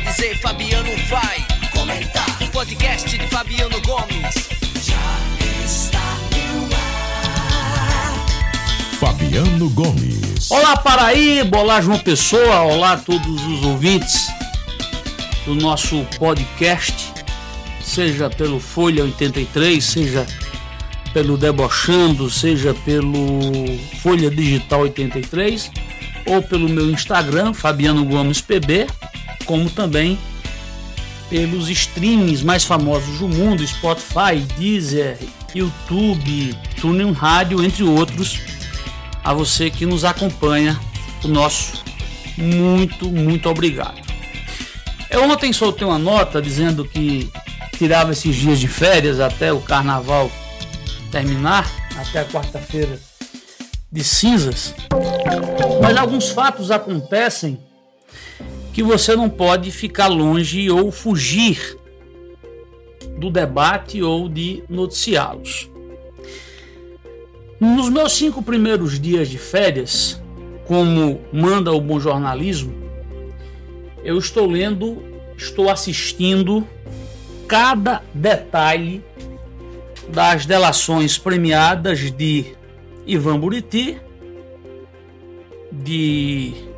vai dizer, Fabiano vai comentar. O podcast de Fabiano Gomes já está no ar. Fabiano Gomes. Olá Paraíba, olá João Pessoa, olá a todos os ouvintes do nosso podcast, seja pelo Folha 83, seja pelo Debochando, seja pelo Folha Digital 83 ou pelo meu Instagram, Fabiano Gomes PB, como também pelos streams mais famosos do mundo, Spotify, Deezer, YouTube, TuneIn Rádio, entre outros. A você que nos acompanha, o nosso muito, muito obrigado. Eu ontem soltei uma nota dizendo que tirava esses dias de férias até o carnaval terminar, até a quarta-feira de cinzas. Mas alguns fatos acontecem que você não pode ficar longe ou fugir do debate ou de noticiá-los. Nos meus cinco primeiros dias de férias, como manda o bom jornalismo, eu estou lendo, estou assistindo cada detalhe das delações premiadas de Ivan Buriti, de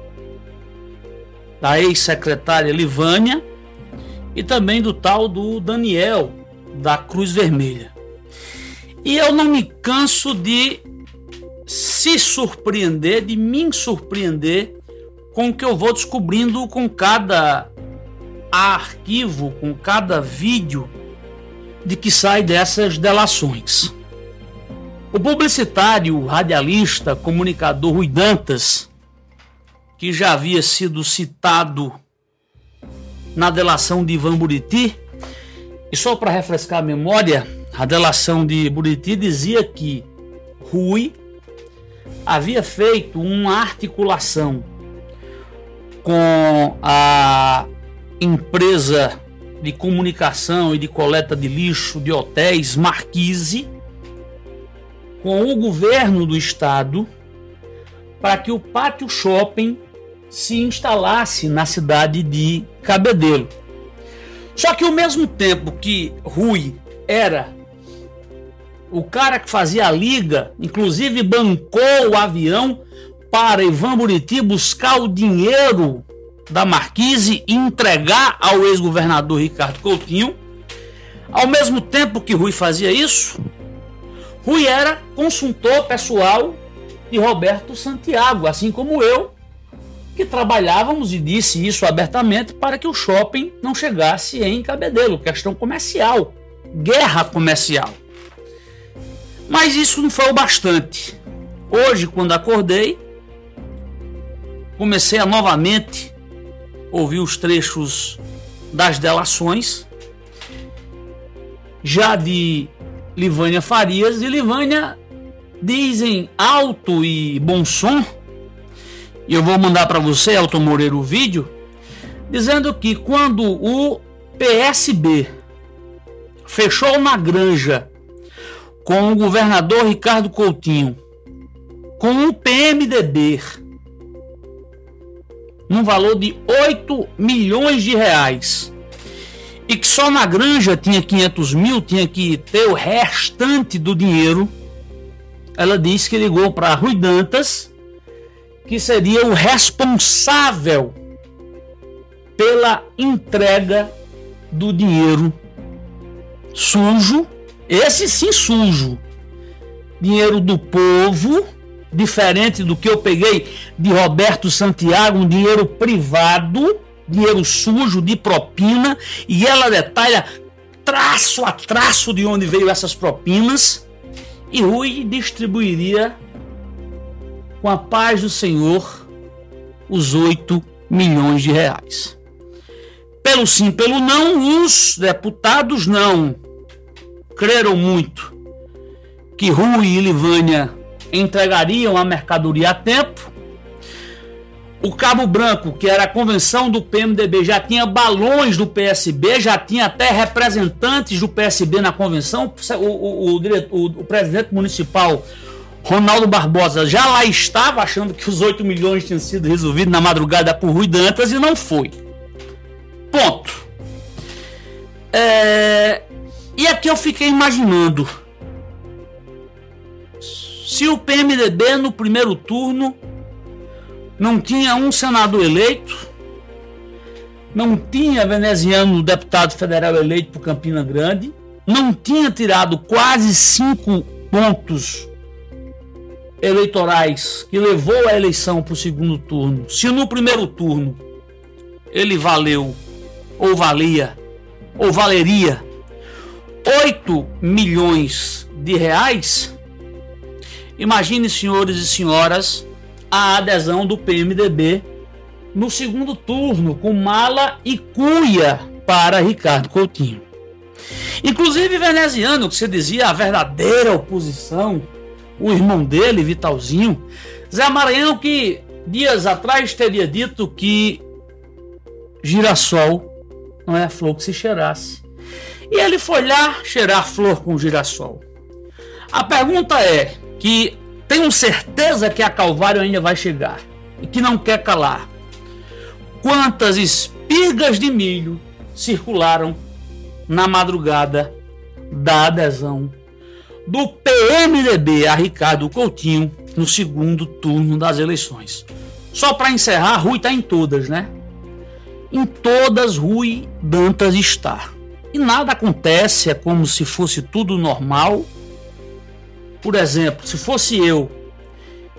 da ex-secretária Livânia e também do tal do Daniel da Cruz Vermelha. E eu não me canso de se surpreender, de me surpreender com o que eu vou descobrindo com cada arquivo, com cada vídeo de que sai dessas delações. O publicitário, radialista, comunicador Rui Dantas, que já havia sido citado na delação de Ivan Buriti, e só para refrescar a memória, a delação de Buriti dizia que Rui havia feito uma articulação com a empresa de comunicação e de coleta de lixo de hotéis Marquise com o governo do estado para que o Pátio Shopping se instalasse na cidade de Cabedelo. Só que ao mesmo tempo que Rui era o cara que fazia a liga, inclusive bancou o avião para Ivan Buriti buscar o dinheiro da Marquise e entregar ao ex-governador Ricardo Coutinho. Ao mesmo tempo que Rui fazia isso, Rui era consultor pessoal de Roberto Santiago, assim como eu, que trabalhávamos e disse isso abertamente para que o shopping não chegasse em Cabedelo, questão comercial, guerra comercial. Mas isso não foi o bastante. Hoje, quando acordei, comecei a novamente ouvir os trechos das delações, já de Livânia Farias, e Livânia dizem alto e bom som, e eu vou mandar para você, Elton Moreira, o vídeo, dizendo que quando o PSB fechou na granja com o governador Ricardo Coutinho, com o PMDB, num valor de 8 milhões de reais, e que só na granja tinha 500 mil, tinha que ter o restante do dinheiro, ela disse que ligou para Rui Dantas, que seria o responsável pela entrega do dinheiro sujo esse sim sujo. Dinheiro do povo, diferente do que eu peguei de Roberto Santiago, um dinheiro privado, dinheiro sujo de propina, e ela detalha traço a traço de onde veio essas propinas, e Rui distribuiria com a paz do Senhor os 8 milhões de reais. Pelo sim, pelo não, os deputados não creram muito que Rui e Livânia entregariam a mercadoria a tempo. O Cabo Branco, que era a convenção do PMDB, já tinha balões do PSB, já tinha até representantes do PSB na convenção. O, o, o, o presidente municipal, Ronaldo Barbosa, já lá estava achando que os 8 milhões tinham sido resolvidos na madrugada por Rui Dantas e não foi. Ponto. É... E aqui eu fiquei imaginando se o PMDB no primeiro turno não tinha um senador eleito, não tinha veneziano deputado federal eleito por Campina Grande, não tinha tirado quase cinco pontos eleitorais que levou a eleição para o segundo turno. Se no primeiro turno ele valeu ou valia ou valeria 8 milhões de reais, imagine, senhores e senhoras, a adesão do PMDB no segundo turno, com mala e cuia para Ricardo Coutinho. Inclusive, veneziano, que você dizia a verdadeira oposição, o irmão dele, Vitalzinho, Zé Maranhão, que dias atrás teria dito que girassol não é a flor que se cheirasse. E ele foi lá cheirar flor com girassol. A pergunta é que tenho certeza que a Calvário ainda vai chegar e que não quer calar. Quantas espigas de milho circularam na madrugada da adesão do PMDB a Ricardo Coutinho no segundo turno das eleições. Só para encerrar, Rui está em todas, né? Em todas, Rui Dantas está. E nada acontece, é como se fosse tudo normal. Por exemplo, se fosse eu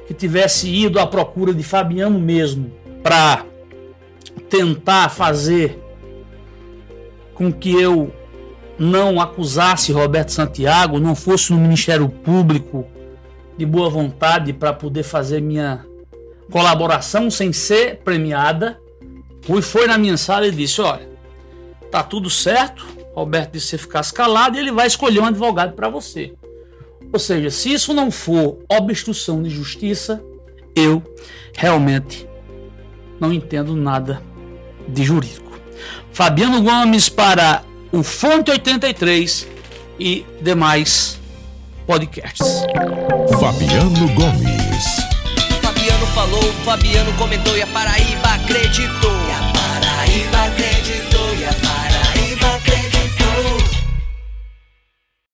que tivesse ido à procura de Fabiano mesmo para tentar fazer com que eu não acusasse Roberto Santiago, não fosse no Ministério Público de boa vontade para poder fazer minha colaboração sem ser premiada, Rui foi na minha sala e disse: Olha, tá tudo certo. Roberto disse você ficasse calado e ele vai escolher um advogado para você. Ou seja, se isso não for obstrução de justiça, eu realmente não entendo nada de jurídico. Fabiano Gomes para o Fonte 83 e demais podcasts. Fabiano Gomes. Fabiano falou, Fabiano comentou e a Paraíba acreditou. E a Paraíba acreditou.